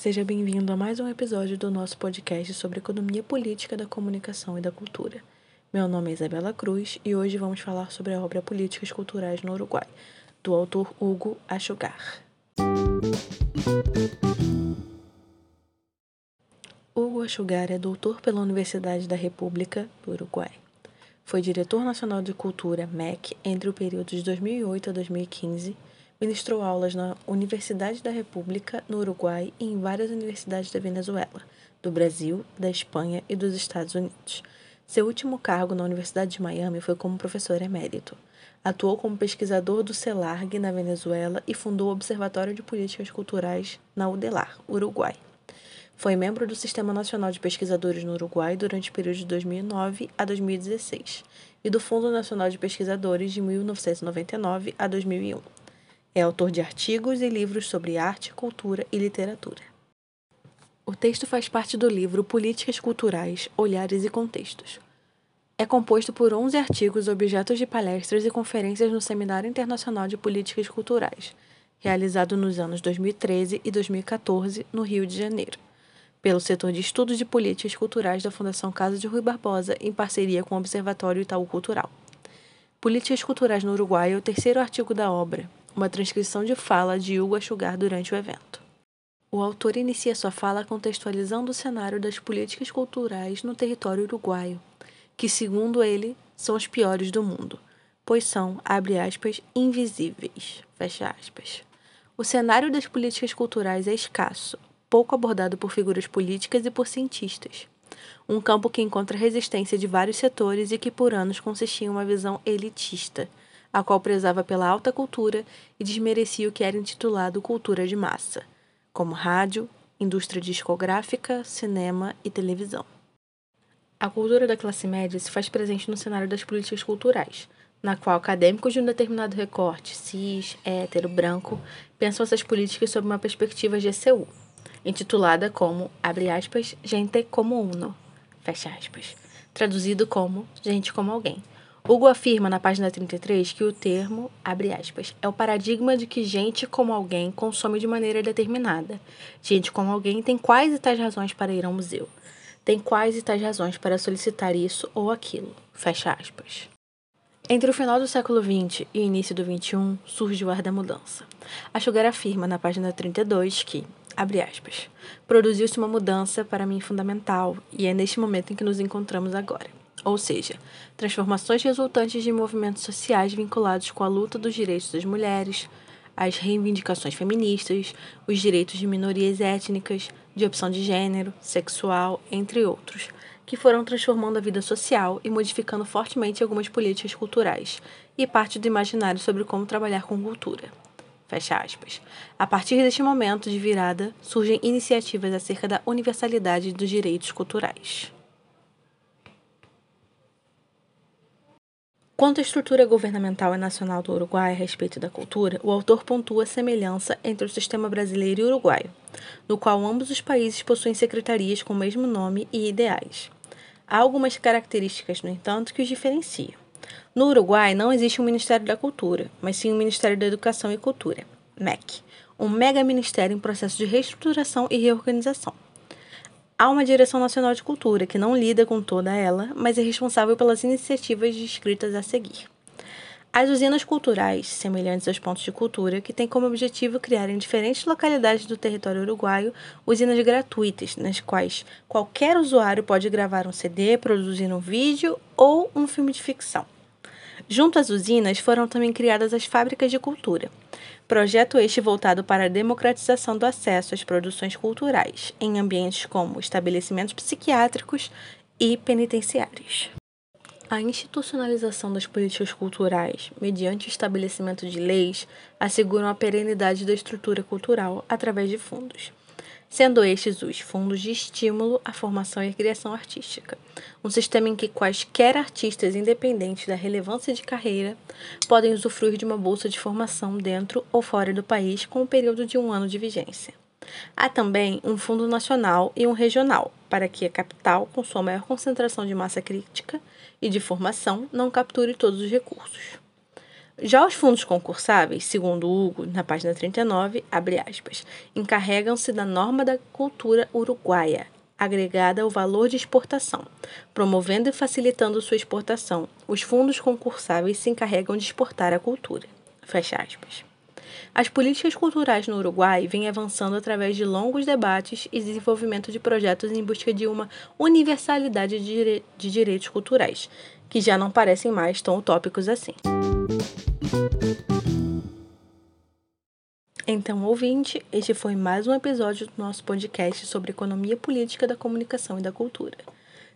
Seja bem-vindo a mais um episódio do nosso podcast sobre economia política da comunicação e da cultura. Meu nome é Isabela Cruz e hoje vamos falar sobre a obra Políticas Culturais no Uruguai, do autor Hugo Achugar. Hugo Achugar é doutor pela Universidade da República do Uruguai. Foi diretor nacional de cultura, MEC, entre o período de 2008 a 2015. Ministrou aulas na Universidade da República, no Uruguai e em várias universidades da Venezuela, do Brasil, da Espanha e dos Estados Unidos. Seu último cargo na Universidade de Miami foi como professor emérito. Atuou como pesquisador do CELARG na Venezuela e fundou o Observatório de Políticas Culturais na UDELAR, Uruguai. Foi membro do Sistema Nacional de Pesquisadores no Uruguai durante o período de 2009 a 2016 e do Fundo Nacional de Pesquisadores de 1999 a 2001. É autor de artigos e livros sobre arte, cultura e literatura. O texto faz parte do livro Políticas Culturais, Olhares e Contextos. É composto por 11 artigos objetos de palestras e conferências no Seminário Internacional de Políticas Culturais, realizado nos anos 2013 e 2014 no Rio de Janeiro, pelo setor de estudos de políticas culturais da Fundação Casa de Rui Barbosa, em parceria com o Observatório Itaú Cultural. Políticas Culturais no Uruguai é o terceiro artigo da obra, uma transcrição de fala de Hugo Achugar durante o evento. O autor inicia sua fala contextualizando o cenário das políticas culturais no território uruguaio, que, segundo ele, são os piores do mundo, pois são, abre aspas, invisíveis, fecha aspas. O cenário das políticas culturais é escasso, pouco abordado por figuras políticas e por cientistas. Um campo que encontra resistência de vários setores e que por anos consistia em uma visão elitista, a qual prezava pela alta cultura e desmerecia o que era intitulado cultura de massa como rádio, indústria discográfica, cinema e televisão. A cultura da classe média se faz presente no cenário das políticas culturais, na qual acadêmicos de um determinado recorte, cis, hétero, branco, pensam essas políticas sob uma perspectiva GCU, intitulada como, abre aspas, gente como uno, fecha aspas, traduzido como gente como alguém, Hugo afirma na página 33 que o termo, abre aspas, é o paradigma de que gente como alguém consome de maneira determinada. Gente como alguém tem quais e tais razões para ir ao museu. Tem quais e tais razões para solicitar isso ou aquilo. Fecha aspas. Entre o final do século XX e o início do XXI, surge o ar da mudança. A Sugar afirma na página 32 que, abre aspas, produziu-se uma mudança para mim fundamental e é neste momento em que nos encontramos agora ou seja, transformações resultantes de movimentos sociais vinculados com a luta dos direitos das mulheres, as reivindicações feministas, os direitos de minorias étnicas, de opção de gênero, sexual, entre outros, que foram transformando a vida social e modificando fortemente algumas políticas culturais e parte do imaginário sobre como trabalhar com cultura. Fecha aspas. A partir deste momento de virada, surgem iniciativas acerca da universalidade dos direitos culturais. Quanto à estrutura governamental e nacional do Uruguai a respeito da cultura, o autor pontua a semelhança entre o sistema brasileiro e uruguaio, no qual ambos os países possuem secretarias com o mesmo nome e ideais. Há algumas características, no entanto, que os diferenciam. No Uruguai não existe um Ministério da Cultura, mas sim um Ministério da Educação e Cultura, MEC, um mega ministério em processo de reestruturação e reorganização. Há uma Direção Nacional de Cultura que não lida com toda ela, mas é responsável pelas iniciativas descritas a seguir. As usinas culturais, semelhantes aos pontos de cultura, que têm como objetivo criar em diferentes localidades do território uruguaio usinas gratuitas, nas quais qualquer usuário pode gravar um CD, produzir um vídeo ou um filme de ficção. Junto às usinas foram também criadas as fábricas de cultura, Projeto este voltado para a democratização do acesso às produções culturais, em ambientes como estabelecimentos psiquiátricos e penitenciários. A institucionalização das políticas culturais, mediante o estabelecimento de leis, asseguram a perenidade da estrutura cultural através de fundos sendo estes os fundos de estímulo à formação e criação artística, um sistema em que quaisquer artistas, independentes da relevância de carreira, podem usufruir de uma bolsa de formação dentro ou fora do país com um período de um ano de vigência. Há também um fundo nacional e um regional, para que a capital, com sua maior concentração de massa crítica e de formação, não capture todos os recursos. Já os fundos concursáveis, segundo Hugo, na página 39, abre aspas, encarregam-se da norma da cultura uruguaia, agregada ao valor de exportação, promovendo e facilitando sua exportação. Os fundos concursáveis se encarregam de exportar a cultura. Fecha aspas. As políticas culturais no Uruguai vêm avançando através de longos debates e desenvolvimento de projetos em busca de uma universalidade de, dire de direitos culturais, que já não parecem mais tão utópicos assim. Então, ouvinte, este foi mais um episódio do nosso podcast sobre economia política da comunicação e da cultura.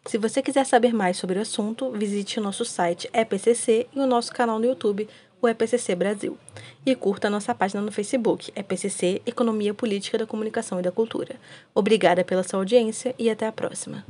Se você quiser saber mais sobre o assunto, visite o nosso site EPCC e o nosso canal no YouTube, o EPCC Brasil. E curta a nossa página no Facebook, EPCC Economia Política da Comunicação e da Cultura. Obrigada pela sua audiência e até a próxima.